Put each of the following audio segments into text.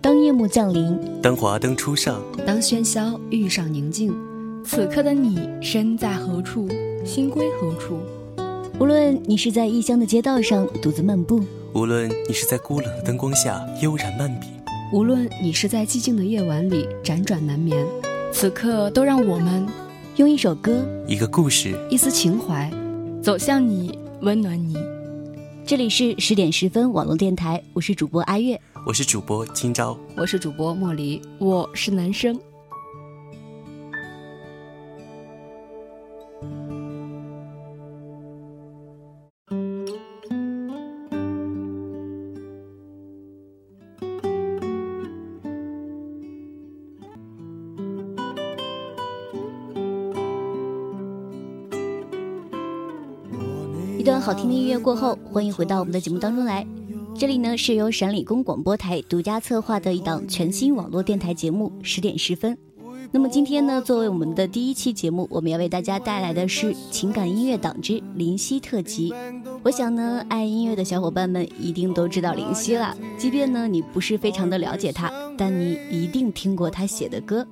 当夜幕降临，当华灯初上，当喧嚣遇上宁静，此刻的你身在何处，心归何处？无论你是在异乡的街道上独自漫步，无论你是在孤冷的灯光下悠然漫笔，无论你是在寂静的夜晚里辗转难眠，此刻都让我们用一首歌、一个故事、一丝情怀，走向你，温暖你。这里是十点十分网络电台，我是主播阿月。我是主播今朝，我是主播莫离，我是男生。好听的音乐过后，欢迎回到我们的节目当中来。这里呢是由陕理工广播台独家策划的一档全新网络电台节目《十点十分》。那么今天呢，作为我们的第一期节目，我们要为大家带来的是情感音乐党之林夕特辑。我想呢，爱音乐的小伙伴们一定都知道林夕了，即便呢你不是非常的了解他，但你一定听过他写的歌。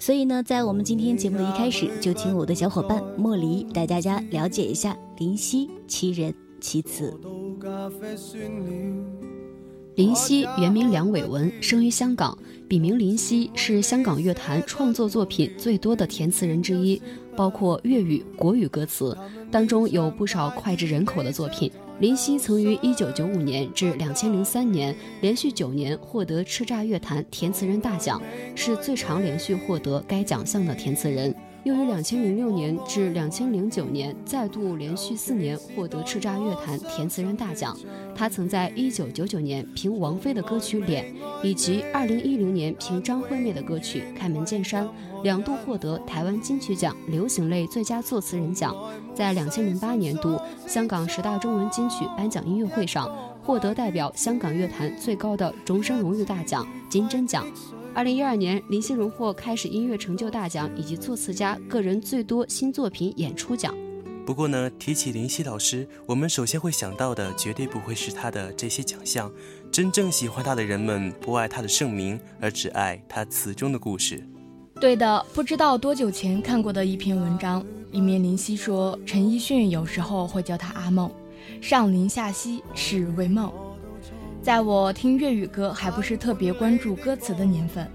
所以呢，在我们今天节目的一开始，就请我的小伙伴莫离带大家了解一下林夕其人其词。林夕原名梁伟文，生于香港，笔名林夕，是香港乐坛创作作品最多的填词人之一，包括粤语、国语歌词，当中有不少脍炙人口的作品。林夕曾于1995年至2003年连续九年获得叱咤乐坛填词人大奖，是最长连续获得该奖项的填词人。又于两千零六年至两千零九年再度连续四年获得叱咤乐坛填词人大奖。他曾在一九九九年凭王菲的歌曲《脸》，以及二零一零年凭张惠妹的歌曲《开门见山》，两度获得台湾金曲奖流行类最佳作词人奖。在两千零八年度香港十大中文金曲颁奖音乐会上，获得代表香港乐坛最高的终身荣誉大奖金针奖。二零一二年，林夕荣获开始音乐成就大奖以及作词家个人最多新作品演出奖。不过呢，提起林夕老师，我们首先会想到的绝对不会是他的这些奖项。真正喜欢他的人们，不爱他的盛名，而只爱他词中的故事。对的，不知道多久前看过的一篇文章，里面林夕说，陈奕迅有时候会叫他阿梦，上林下溪是为梦。在我听粤语歌还不是特别关注歌词的年份，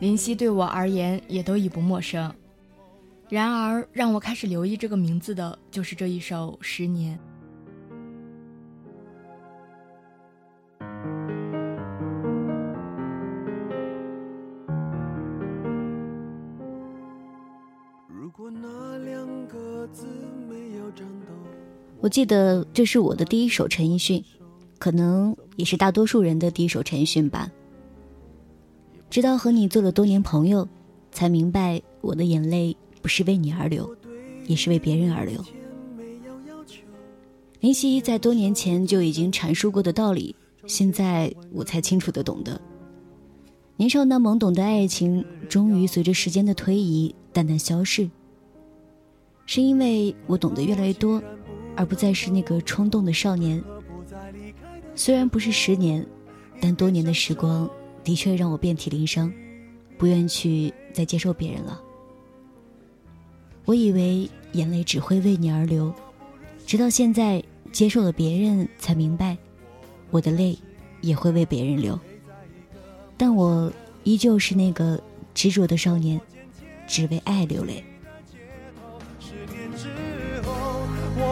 林夕对我而言也都已不陌生。然而，让我开始留意这个名字的，就是这一首《十年》。我记得这是我的第一首陈奕迅。可能也是大多数人的第一首陈奕迅吧。直到和你做了多年朋友，才明白我的眼泪不是为你而流，也是为别人而流。林夕在多年前就已经阐述过的道理，现在我才清楚的懂得。年少那懵懂的爱情，终于随着时间的推移淡淡消逝，是因为我懂得越来越多，而不再是那个冲动的少年。虽然不是十年，但多年的时光的确让我遍体鳞伤，不愿去再接受别人了。我以为眼泪只会为你而流，直到现在接受了别人，才明白，我的泪也会为别人流。但我依旧是那个执着的少年，只为爱流泪。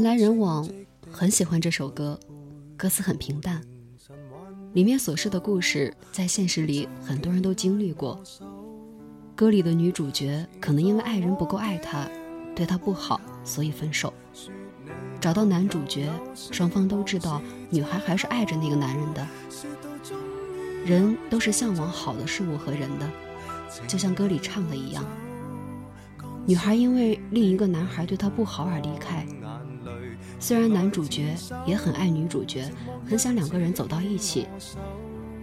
人来人往，很喜欢这首歌，歌词很平淡，里面所示的故事在现实里很多人都经历过。歌里的女主角可能因为爱人不够爱她，对她不好，所以分手。找到男主角，双方都知道女孩还是爱着那个男人的。人都是向往好的事物和人的，就像歌里唱的一样。女孩因为另一个男孩对她不好而离开，虽然男主角也很爱女主角，很想两个人走到一起，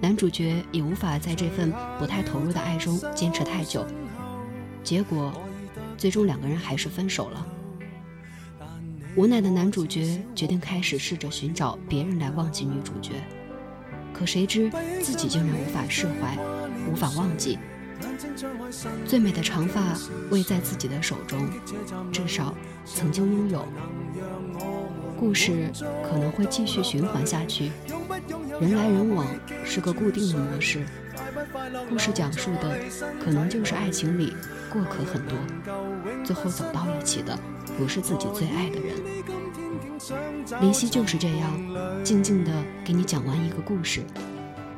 男主角也无法在这份不太投入的爱中坚持太久，结果，最终两个人还是分手了。无奈的男主角决定开始试着寻找别人来忘记女主角，可谁知自己竟然无法释怀，无法忘记。最美的长发未在自己的手中，至少曾经拥有。故事可能会继续循环下去，人来人往是个固定的模式。故事讲述的可能就是爱情里过客很多，最后走到一起的不是自己最爱的人。林夕就是这样，静静的给你讲完一个故事，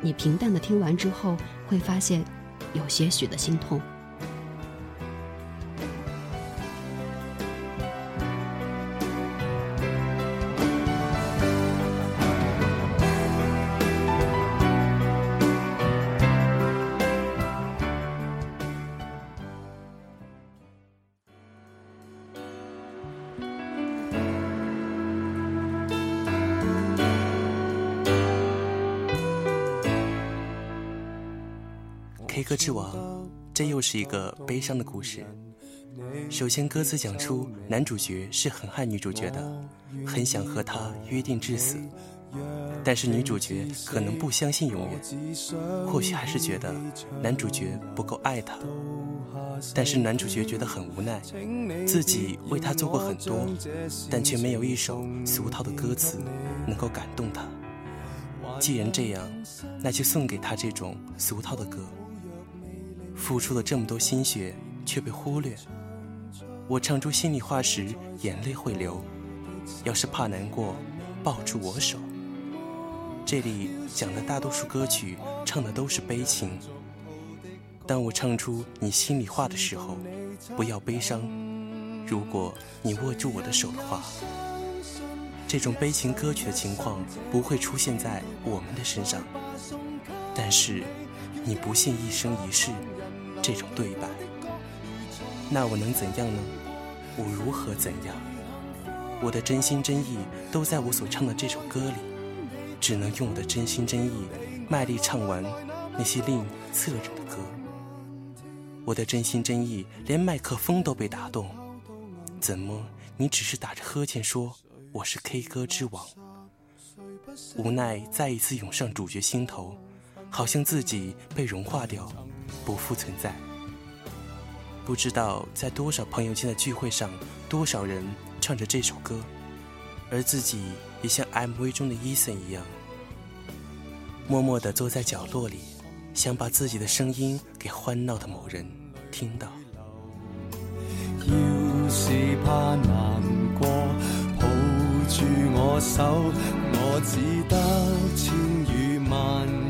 你平淡的听完之后会发现。有些许的心痛。K 歌之王，这又是一个悲伤的故事。首先，歌词讲出男主角是很爱女主角的，很想和她约定至死。但是女主角可能不相信永远，或许还是觉得男主角不够爱她。但是男主角觉得很无奈，自己为她做过很多，但却没有一首俗套的歌词能够感动她。既然这样，那就送给她这种俗套的歌。付出了这么多心血，却被忽略。我唱出心里话时，眼泪会流。要是怕难过，抱住我手。这里讲的大多数歌曲唱的都是悲情。当我唱出你心里话的时候，不要悲伤。如果你握住我的手的话，这种悲情歌曲的情况不会出现在我们的身上。但是，你不信一生一世。这种对白，那我能怎样呢？我如何怎样？我的真心真意都在我所唱的这首歌里，只能用我的真心真意卖力唱完那些令你侧着的歌。我的真心真意连麦克风都被打动，怎么你只是打着呵欠说我是 K 歌之王？无奈再一次涌上主角心头，好像自己被融化掉。不复存在。不知道在多少朋友间的聚会上，多少人唱着这首歌，而自己也像 MV 中的伊森一样，默默地坐在角落里，想把自己的声音给欢闹的某人听到。要是怕难过，抱住我手，我只得千语万。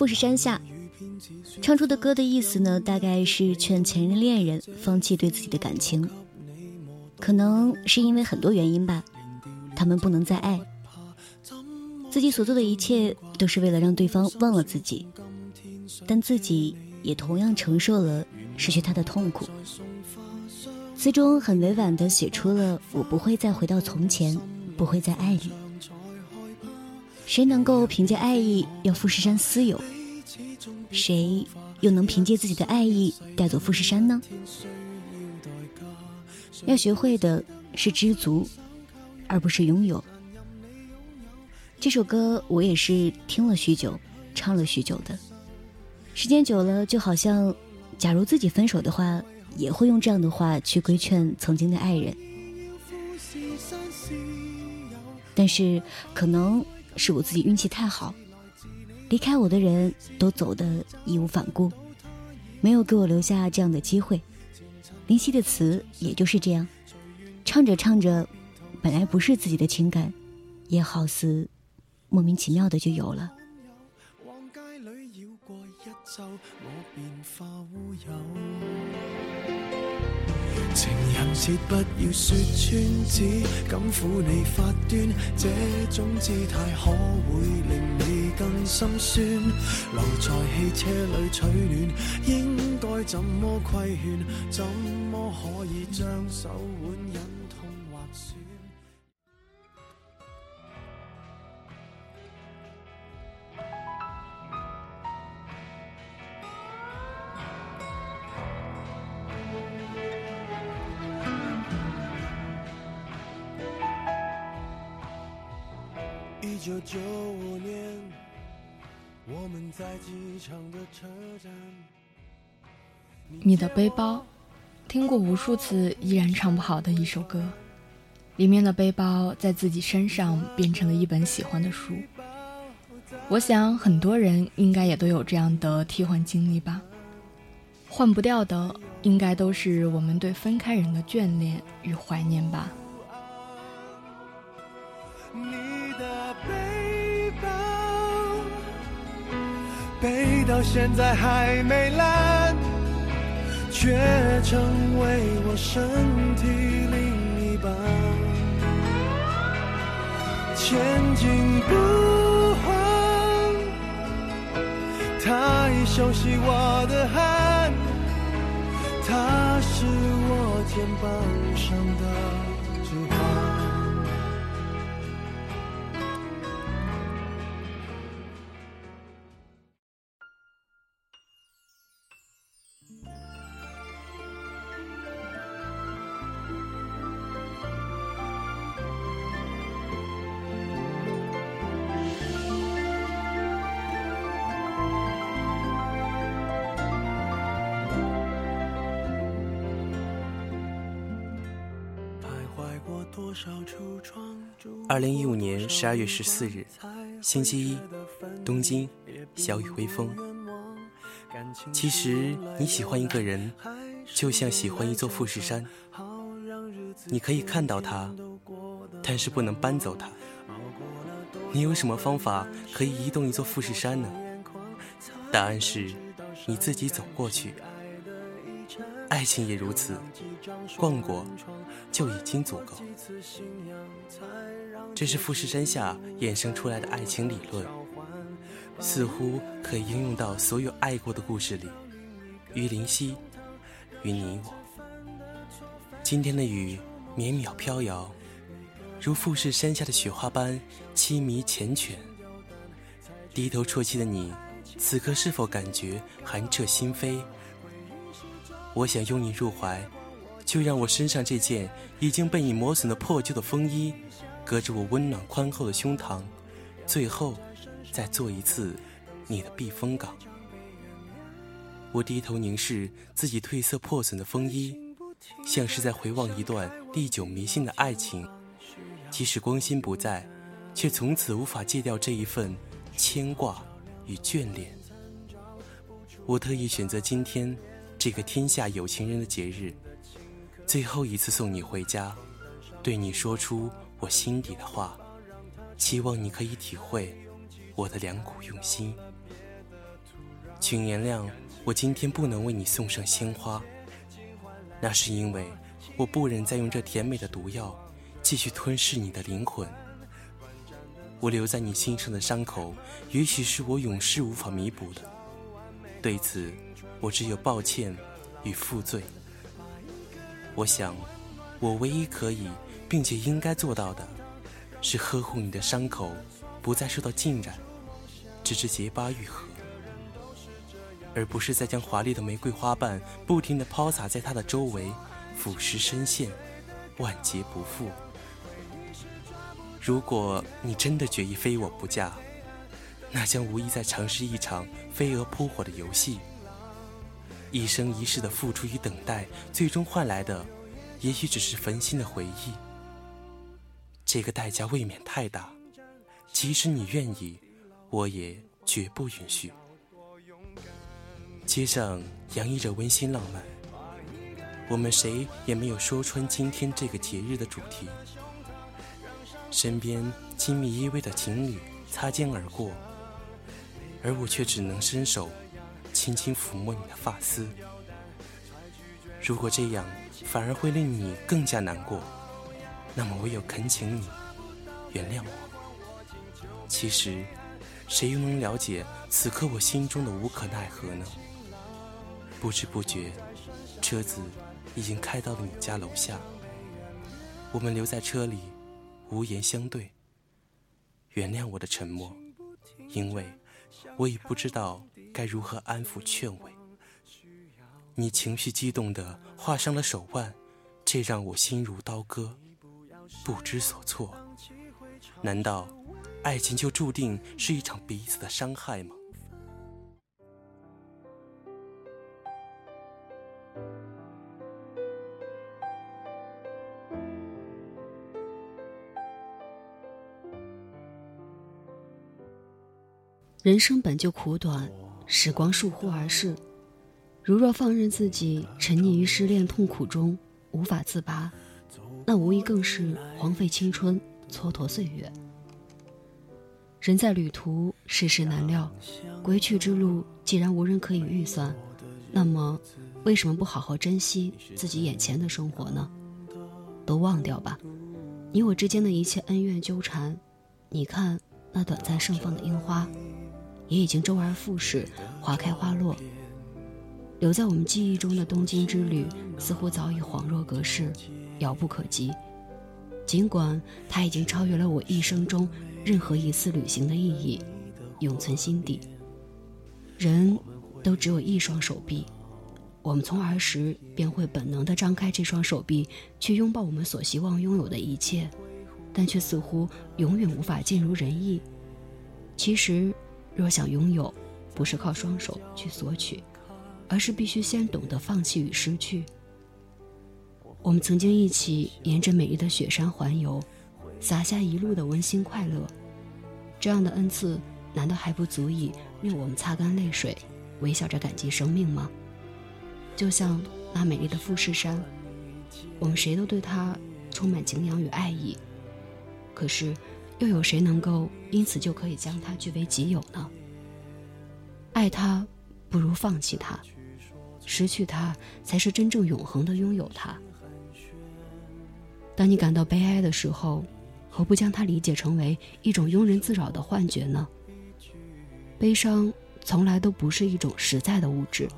富士山下唱出的歌的意思呢，大概是劝前任恋人放弃对自己的感情。可能是因为很多原因吧，他们不能再爱，自己所做的一切都是为了让对方忘了自己，但自己也同样承受了失去他的痛苦。词中很委婉地写出了“我不会再回到从前，不会再爱你”。谁能够凭借爱意要富士山私有？谁又能凭借自己的爱意带走富士山呢？要学会的是知足，而不是拥有。这首歌我也是听了许久，唱了许久的。时间久了，就好像，假如自己分手的话，也会用这样的话去规劝曾经的爱人。但是可能。是我自己运气太好，离开我的人都走得义无反顾，没有给我留下这样的机会。林夕的词也就是这样，唱着唱着，本来不是自己的情感，也好似莫名其妙的就有了。情人节不要说穿，只敢抚你发端，这种姿态可会令你更心酸。留在汽车里取暖，应该怎么规劝？怎么可以将手腕忍九九五年，我们在机场的车站。你的背包，听过无数次，依然唱不好的一首歌。里面的背包在自己身上变成了一本喜欢的书。我想很多人应该也都有这样的替换经历吧。换不掉的，应该都是我们对分开人的眷恋与怀念吧。到现在还没烂，却成为我身体另一半。前进不慌，他已熟悉我的汗，他是我肩膀上的二零一五年十二月十四日，星期一，东京，小雨微风。其实你喜欢一个人，就像喜欢一座富士山，你可以看到它，但是不能搬走它。你有什么方法可以移动一座富士山呢？答案是，你自己走过去。爱情也如此，逛过就已经足够。这是富士山下衍生出来的爱情理论，似乎可以应用到所有爱过的故事里。于林夕，于你我。今天的雨绵渺飘摇，如富士山下的雪花般凄迷缱绻。低头啜泣的你，此刻是否感觉寒彻心扉？我想拥你入怀，就让我身上这件已经被你磨损的破旧的风衣，隔着我温暖宽厚的胸膛，最后再做一次你的避风港。我低头凝视自己褪色破损的风衣，像是在回望一段历久弥新的爱情。即使光阴不在，却从此无法戒掉这一份牵挂与眷恋。我特意选择今天。这个天下有情人的节日，最后一次送你回家，对你说出我心底的话，希望你可以体会我的良苦用心。请原谅我今天不能为你送上鲜花，那是因为我不忍再用这甜美的毒药继续吞噬你的灵魂。我留在你心上的伤口，也许是我永世无法弥补的。对此。我只有抱歉与负罪。我想，我唯一可以并且应该做到的，是呵护你的伤口，不再受到浸染，直至结疤愈合，而不是再将华丽的玫瑰花瓣不停地抛洒在它的周围，腐蚀深陷，万劫不复。如果你真的决意非我不嫁，那将无疑在尝试一场飞蛾扑火的游戏。一生一世的付出与等待，最终换来的，也许只是焚心的回忆。这个代价未免太大，即使你愿意，我也绝不允许。街上洋溢着温馨浪漫，我们谁也没有说穿今天这个节日的主题。身边亲密依偎的情侣擦肩而过，而我却只能伸手轻轻抚摸你的发丝。如果这样反而会令你更加难过，那么唯有恳请你原谅我。其实，谁又能了解此刻我心中的无可奈何呢？不知不觉，车子已经开到了你家楼下。我们留在车里，无言相对。原谅我的沉默，因为我已不知道该如何安抚劝慰。你情绪激动的划伤了手腕，这让我心如刀割，不知所措。难道爱情就注定是一场彼此的伤害吗？人生本就苦短，时光倏忽而逝。如若放任自己沉溺于失恋痛苦中无法自拔，那无疑更是荒废青春、蹉跎岁月。人在旅途，世事难料，归去之路既然无人可以预算，那么为什么不好好珍惜自己眼前的生活呢？都忘掉吧，你我之间的一切恩怨纠缠。你看那短暂盛放的樱花。也已经周而复始，花开花落。留在我们记忆中的东京之旅，似乎早已恍若隔世，遥不可及。尽管它已经超越了我一生中任何一次旅行的意义，永存心底。人都只有一双手臂，我们从儿时便会本能地张开这双手臂，去拥抱我们所希望拥有的一切，但却似乎永远无法尽如人意。其实。若想拥有，不是靠双手去索取，而是必须先懂得放弃与失去。我们曾经一起沿着美丽的雪山环游，洒下一路的温馨快乐。这样的恩赐，难道还不足以令我们擦干泪水，微笑着感激生命吗？就像那美丽的富士山，我们谁都对它充满敬仰与爱意。可是。又有谁能够因此就可以将它据为己有呢？爱他，不如放弃他；失去他，才是真正永恒的拥有他。当你感到悲哀的时候，何不将它理解成为一种庸人自扰的幻觉呢？悲伤从来都不是一种实在的物质，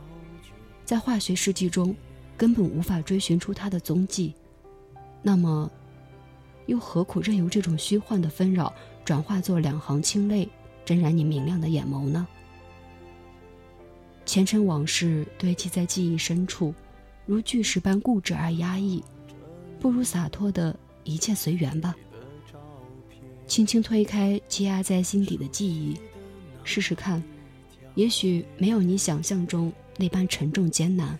在化学试剂中根本无法追寻出它的踪迹。那么。又何苦任由这种虚幻的纷扰转化作两行清泪，沾染你明亮的眼眸呢？前尘往事堆积在记忆深处，如巨石般固执而压抑，不如洒脱的一切随缘吧。轻轻推开积压在心底的记忆，试试看，也许没有你想象中那般沉重艰难。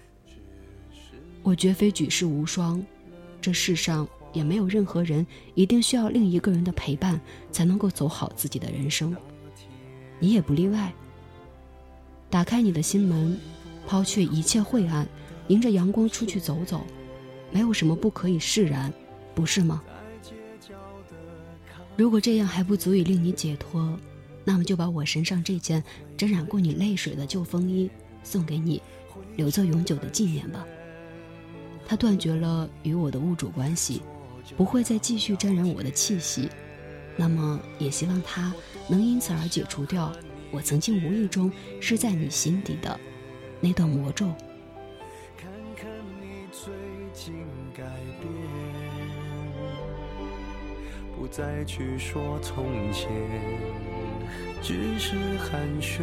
我绝非举世无双，这世上。也没有任何人一定需要另一个人的陪伴才能够走好自己的人生，你也不例外。打开你的心门，抛却一切晦暗，迎着阳光出去走走，没有什么不可以释然，不是吗？如果这样还不足以令你解脱，那么就把我身上这件沾染过你泪水的旧风衣送给你，留作永久的纪念吧。它断绝了与我的物主关系。不会再继续沾染我的气息，那么也希望它能因此而解除掉我曾经无意中施在你心底的那段魔咒。看看你最近改变，不再去说从前，只是寒暄，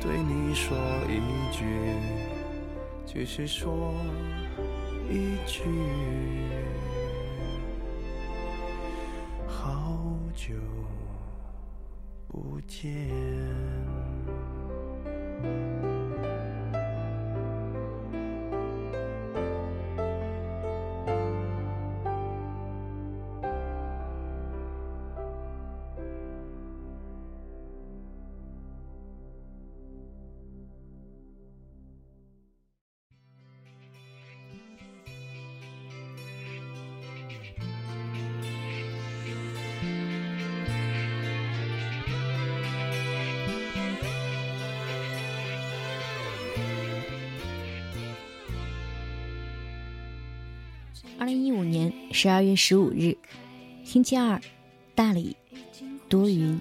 对你说一句，只是说一句。久不见。二零一五年十二月十五日，星期二，大理，多云。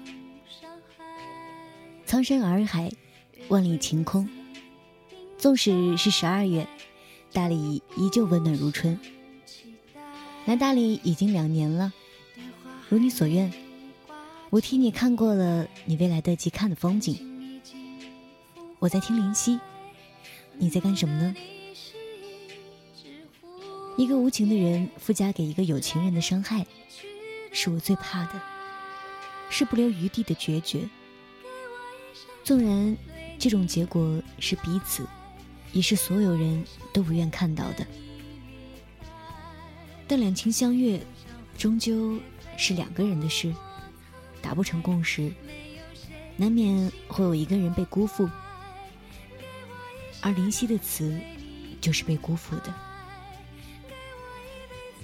苍山洱海，万里晴空。纵使是十二月，大理依旧温暖如春。来大理已经两年了，如你所愿，我替你看过了你未来得及看的风景。我在听林夕，你在干什么呢？一个无情的人附加给一个有情人的伤害，是我最怕的，是不留余地的决绝。纵然这种结果是彼此，也是所有人都不愿看到的，但两情相悦，终究是两个人的事，达不成共识，难免会有一个人被辜负。而林夕的词，就是被辜负的。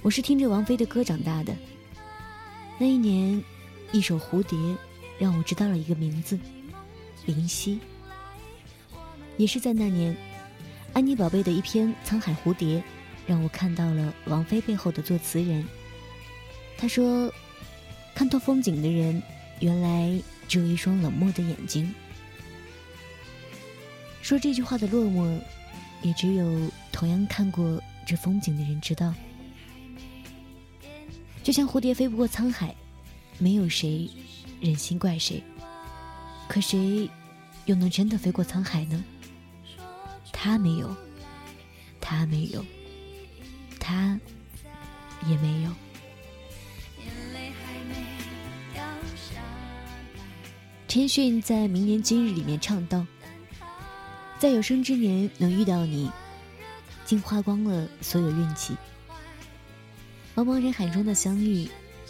我是听着王菲的歌长大的，那一年，一首《蝴蝶》，让我知道了一个名字。林夕，也是在那年，安妮宝贝的一篇《沧海蝴蝶》，让我看到了王菲背后的作词人。他说：“看透风景的人，原来只有一双冷漠的眼睛。”说这句话的落寞，也只有同样看过这风景的人知道。就像蝴蝶飞不过沧海，没有谁忍心怪谁。可谁又能真的飞过沧海呢？他没有，他没有，他也没有。陈奕迅在《明年今日》里面唱道：“在有生之年能遇到你，竟花光了所有运气。茫茫人海中的相遇，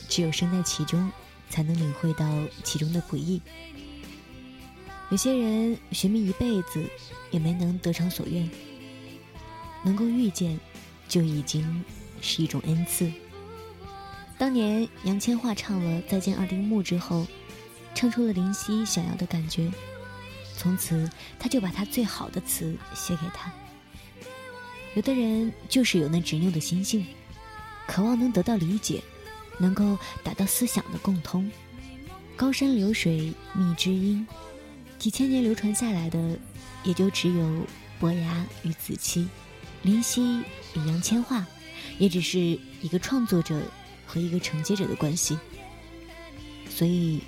只有身在其中，才能领会到其中的不易。”有些人寻觅一辈子，也没能得偿所愿。能够遇见，就已经是一种恩赐。当年杨千嬅唱了《再见二丁目》之后，唱出了林夕想要的感觉，从此他就把他最好的词写给他。有的人就是有那执拗的心性，渴望能得到理解，能够达到思想的共通。高山流水觅知音。几千年流传下来的，也就只有伯牙与子期，林夕与杨千嬅，也只是一个创作者和一个承接者的关系。所以，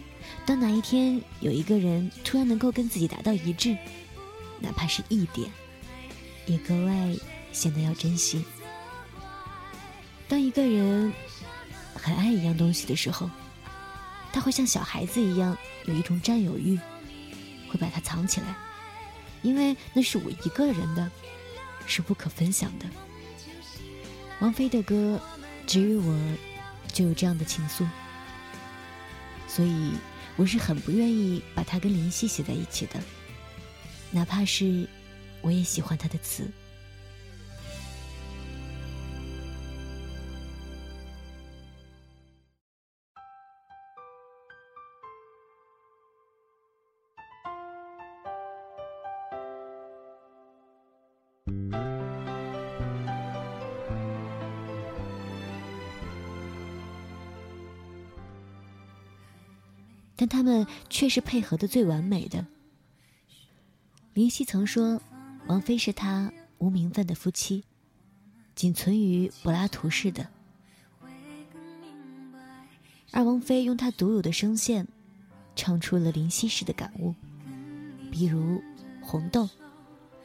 当哪一天有一个人突然能够跟自己达到一致，哪怕是一点，也格外显得要珍惜。当一个人很爱一样东西的时候，他会像小孩子一样有一种占有欲。会把它藏起来，因为那是我一个人的，是不可分享的。王菲的歌，只有我就有这样的情愫，所以我是很不愿意把它跟林夕写在一起的，哪怕是我也喜欢他的词。但他们却是配合的最完美的。林夕曾说，王菲是他无名分的夫妻，仅存于柏拉图式的。而王菲用她独有的声线，唱出了林夕式的感悟，比如《红豆》《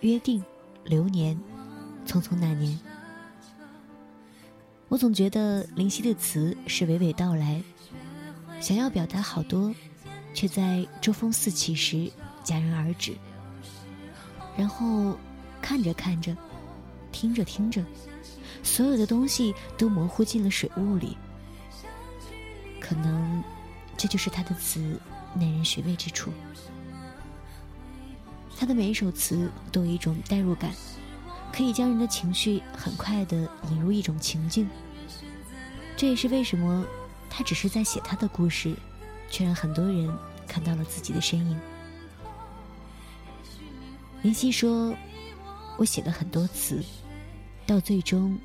约定》《流年》《匆匆那年》。我总觉得林夕的词是娓娓道来。想要表达好多，却在周风四起时戛然而止。然后看着看着，听着听着，所有的东西都模糊进了水雾里。可能这就是他的词耐人寻味之处。他的每一首词都有一种代入感，可以将人的情绪很快的引入一种情境。这也是为什么。他只是在写他的故事，却让很多人看到了自己的身影。林夕说：“我写了很多词，到最终，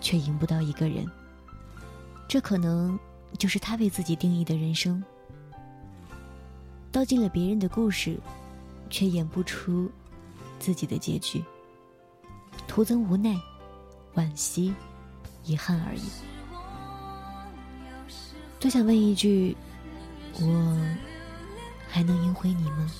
却赢不到一个人。这可能就是他为自己定义的人生。道尽了别人的故事，却演不出自己的结局，徒增无奈、惋惜、遗憾而已。多想问一句：我还能赢回你吗？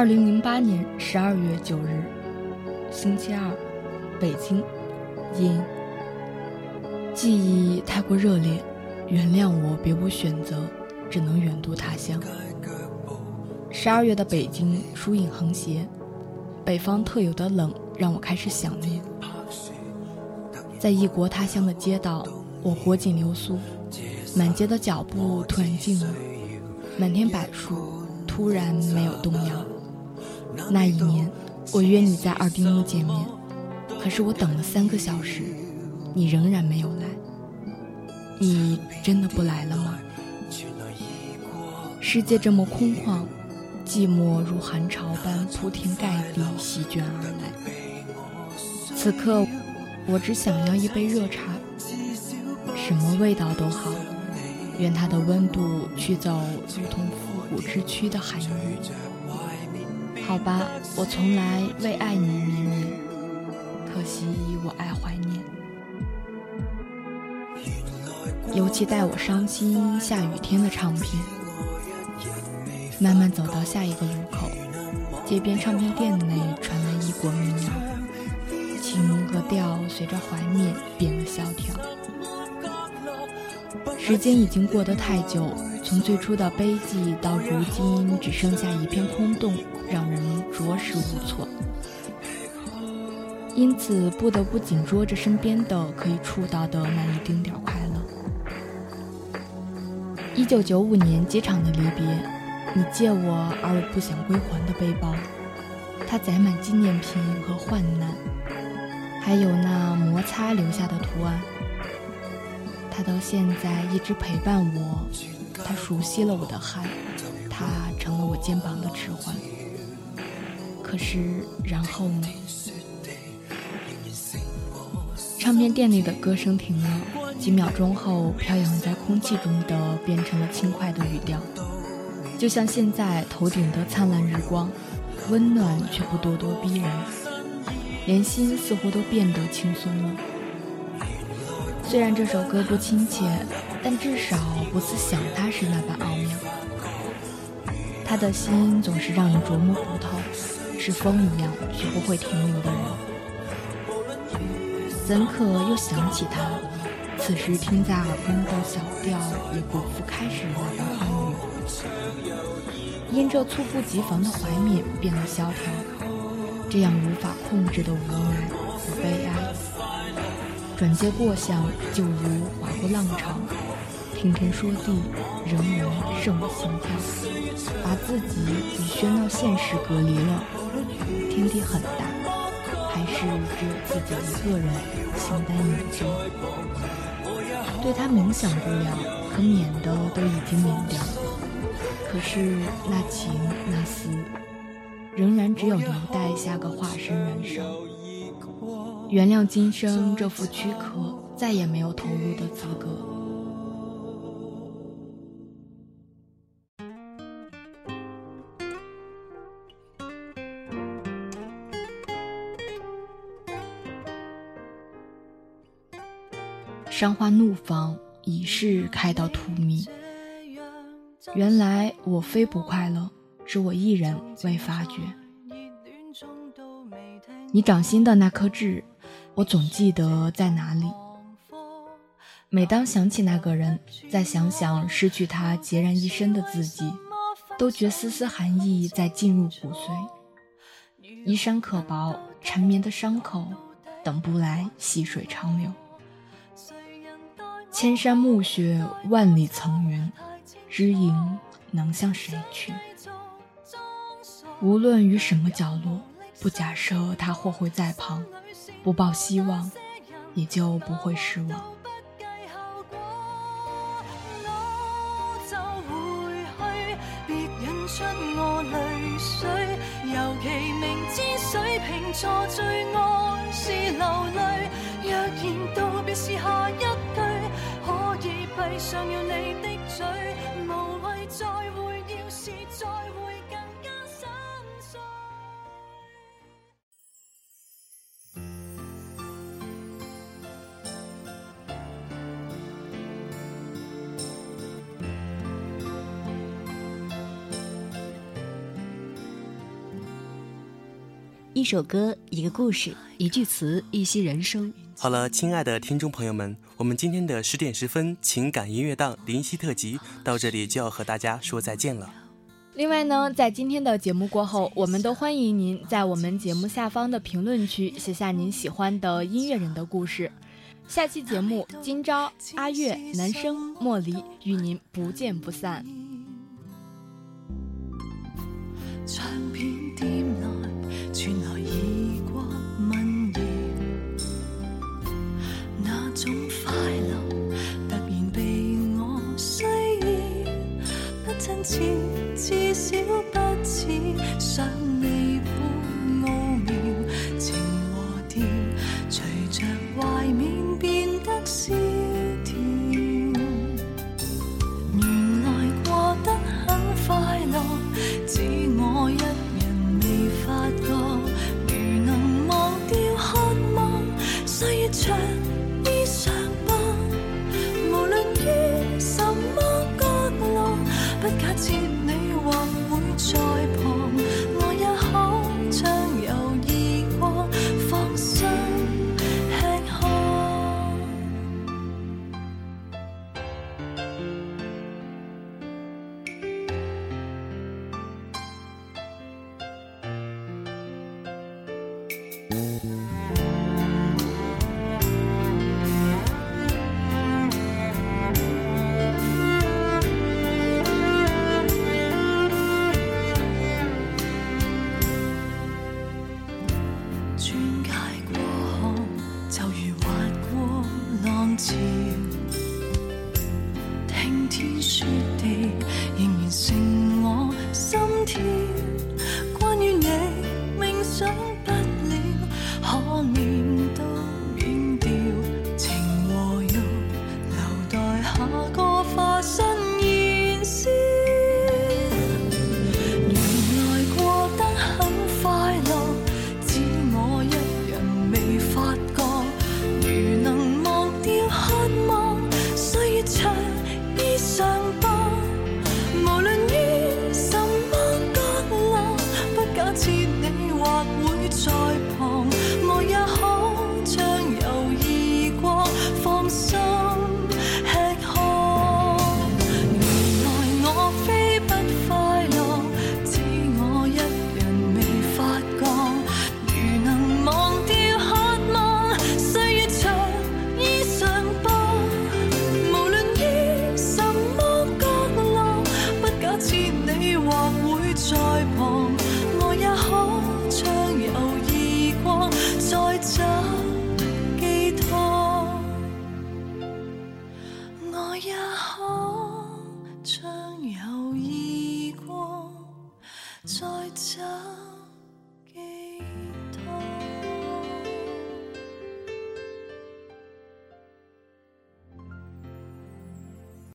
二零零八年十二月九日，星期二，北京，因记忆太过热烈，原谅我别无选择，只能远渡他乡。十二月的北京，疏影横斜，北方特有的冷让我开始想念。在异国他乡的街道，我裹紧流苏，满街的脚步突然静了，满天柏树突然没有动摇。那一年，我约你在二丁目见面，可是我等了三个小时，你仍然没有来。你真的不来了吗？世界这么空旷，寂寞如寒潮般铺天盖地席卷而来。此刻，我只想要一杯热茶，什么味道都好，愿它的温度驱走如同复古之躯的寒意。好吧，我从来未爱你绵绵，可惜我爱怀念。尤其带我伤心下雨天的唱片。慢慢走到下一个路口，街边唱片店内传来异国民谣，情和调随着怀念变得萧条。时间已经过得太久，从最初的悲寂到如今只剩下一片空洞。让人是无措，因此不得不紧捉着身边的可以触到的那一丁点快乐。一九九五年机场的离别，你借我而我不想归还的背包，它载满纪念品和患难，还有那摩擦留下的图案。它到现在一直陪伴我，它熟悉了我的汗，它成了我肩膀的指环。可是，然后呢？唱片店里的歌声停了，几秒钟后，飘扬在空气中的变成了轻快的语调，就像现在头顶的灿烂日光，温暖却不咄咄逼人，连心似乎都变得轻松了。虽然这首歌不亲切，但至少不似想他时那般奥妙。他的心总是让人琢磨不透。是风一样绝不会停留的人，怎可又想起他？此时听在耳边的小调也不复开始那般欢愉，因这猝不及防的怀缅变得萧条，这样无法控制的无奈和悲哀，转接过向就如划过浪潮，听天说地，人人胜我心跳，把自己与喧闹现实隔离了。天地很大，还是只有自己一个人形单影只。对他冥想不了，可免的都已经免掉。可是那情那思，仍然只有留待下个化身燃烧。原谅今生这副躯壳，再也没有投入的资格。山花怒放，已是开到荼蘼。原来我非不快乐，只我一人未发觉。你掌心的那颗痣，我总记得在哪里。每当想起那个人，再想想失去他孑然一身的自己，都觉丝丝寒意在进入骨髓。衣衫可薄，缠绵的伤口，等不来细水长流。千山暮雪，万里层云，知影能向谁去？无论于什么角落，不假设他或会在旁，不抱希望，也就不会失望。错最爱是流泪，若然道别是下一句，闭上了你的嘴，无谓再会，要是再会更加心碎。一首歌，一个故事，一句词，一席人生。好了，亲爱的听众朋友们，我们今天的十点十分情感音乐档林夕特辑到这里就要和大家说再见了。另外呢，在今天的节目过后，我们都欢迎您在我们节目下方的评论区写下您喜欢的音乐人的故事。下期节目，今朝、阿月、男生、莫离与您不见不散。唱片店内传来那种快乐突然被我需要，不亲切，至少不似想你般奥妙，情和调随着怀缅变得笑。